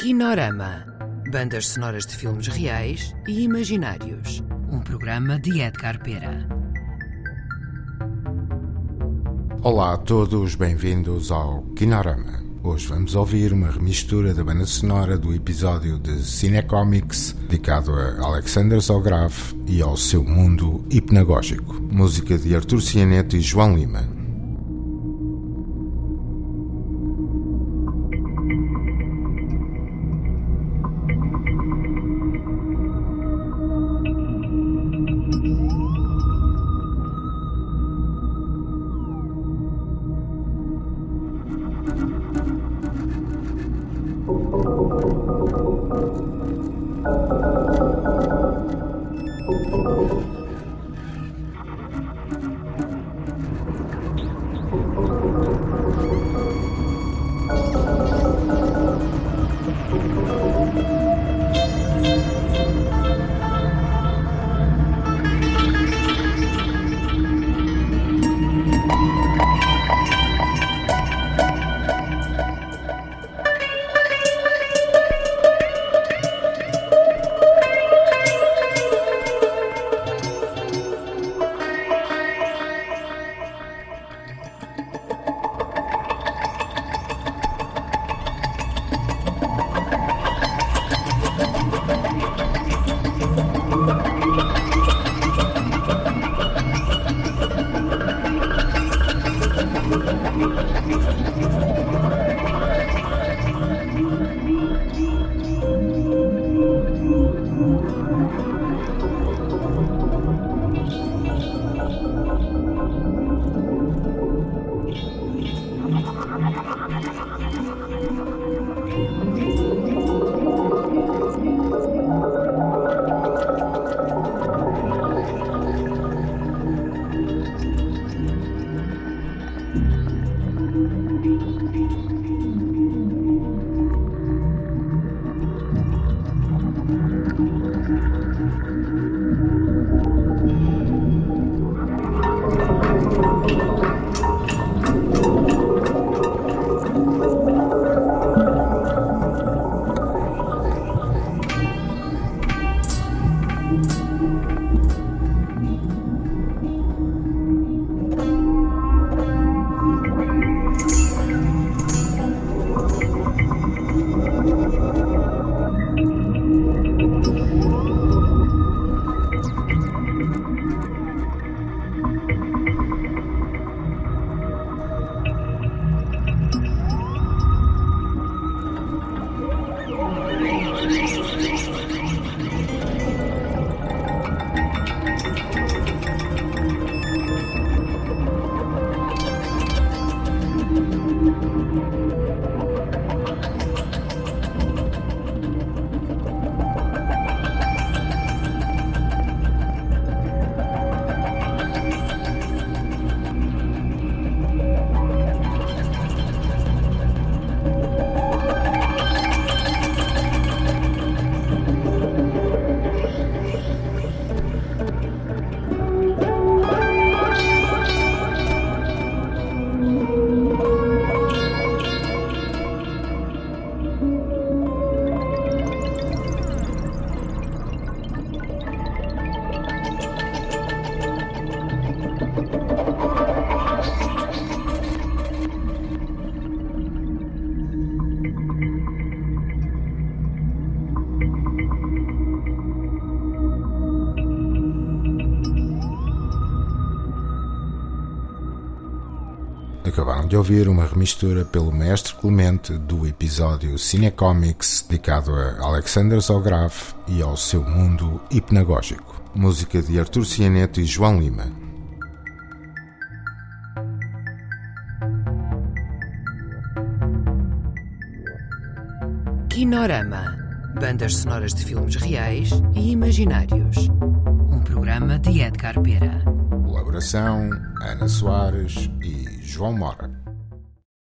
Kinorama. Bandas sonoras de filmes reais e imaginários. Um programa de Edgar Pera. Olá a todos, bem-vindos ao Kinorama. Hoje vamos ouvir uma remistura da banda sonora do episódio de Cinecomics dedicado a Alexander Zograf e ao seu mundo hipnagógico. Música de Artur Cianeto e João Lima. Thank you. Acabaram de ouvir uma remistura pelo mestre Clemente do episódio Cinecomics dedicado a Alexander Zograf e ao seu mundo hipnagógico. Música de Artur Cianeto e João Lima. Kinorama. Bandas sonoras de filmes reais e imaginários. Um programa de Edgar Pera. Colaboração Ana Soares e João Mora.